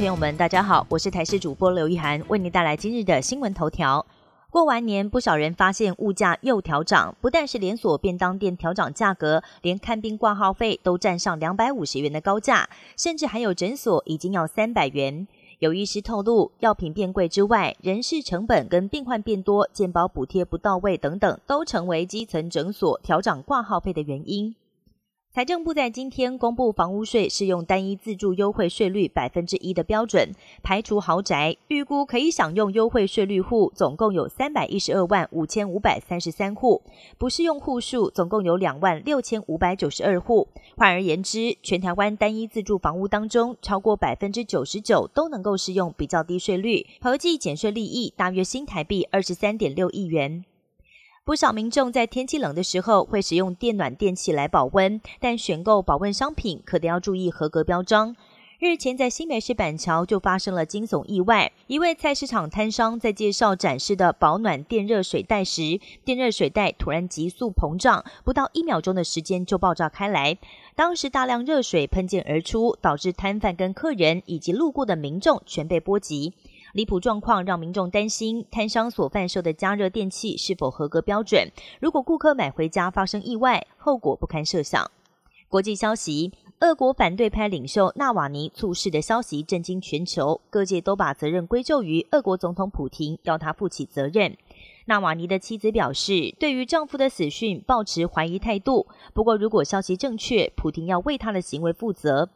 朋友们，大家好，我是台视主播刘一涵，为您带来今日的新闻头条。过完年，不少人发现物价又调涨，不但是连锁便当店调涨价格，连看病挂号费都占上两百五十元的高价，甚至还有诊所已经要三百元。有医师透露，药品变贵之外，人事成本跟病患变多、健保补贴不到位等等，都成为基层诊所调涨挂号费的原因。财政部在今天公布房屋税适用单一自住优惠税率百分之一的标准，排除豪宅，预估可以享用优惠税率户总共有三百一十二万五千五百三十三户，不适用户数总共有两万六千五百九十二户。换而言之，全台湾单一自住房屋当中，超过百分之九十九都能够适用比较低税率，合计减税利益大约新台币二十三点六亿元。不少民众在天气冷的时候会使用电暖电器来保温，但选购保温商品可得要注意合格标章。日前在新北市板桥就发生了惊悚意外，一位菜市场摊商在介绍展示的保暖电热水袋时，电热水袋突然急速膨胀，不到一秒钟的时间就爆炸开来，当时大量热水喷溅而出，导致摊贩跟客人以及路过的民众全被波及。离谱状况让民众担心，摊商所贩售的加热电器是否合格标准？如果顾客买回家发生意外，后果不堪设想。国际消息：俄国反对派领袖纳瓦尼猝逝的消息震惊全球，各界都把责任归咎于俄国总统普京，要他负起责任。纳瓦尼的妻子表示，对于丈夫的死讯抱持怀疑态度。不过，如果消息正确，普京要为他的行为负责。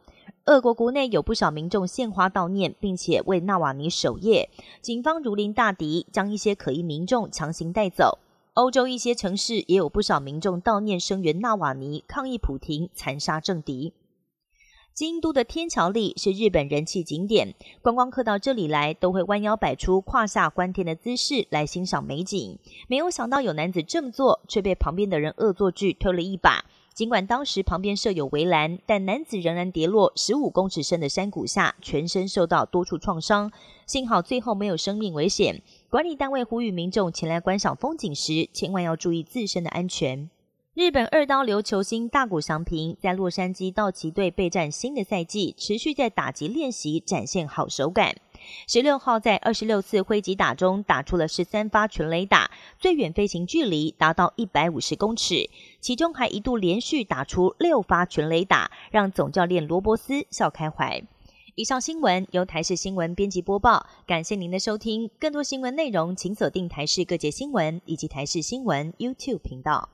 俄国国内有不少民众献花悼念，并且为纳瓦尼守夜。警方如临大敌，将一些可疑民众强行带走。欧洲一些城市也有不少民众悼念声援纳瓦尼，抗议普廷残杀政敌。京都的天桥立是日本人气景点，观光客到这里来都会弯腰摆出胯下观天的姿势来欣赏美景。没有想到有男子这么做，却被旁边的人恶作剧推了一把。尽管当时旁边设有围栏，但男子仍然跌落十五公尺深的山谷下，全身受到多处创伤。幸好最后没有生命危险。管理单位呼吁民众前来观赏风景时，千万要注意自身的安全。日本二刀流球星大谷翔平在洛杉矶道奇队备战新的赛季，持续在打击练习展现好手感。十六号在二十六次挥击打中打出了十三发全垒打，最远飞行距离达到一百五十公尺，其中还一度连续打出六发全垒打，让总教练罗伯斯笑开怀。以上新闻由台视新闻编辑播报，感谢您的收听。更多新闻内容，请锁定台视各界新闻以及台视新闻 YouTube 频道。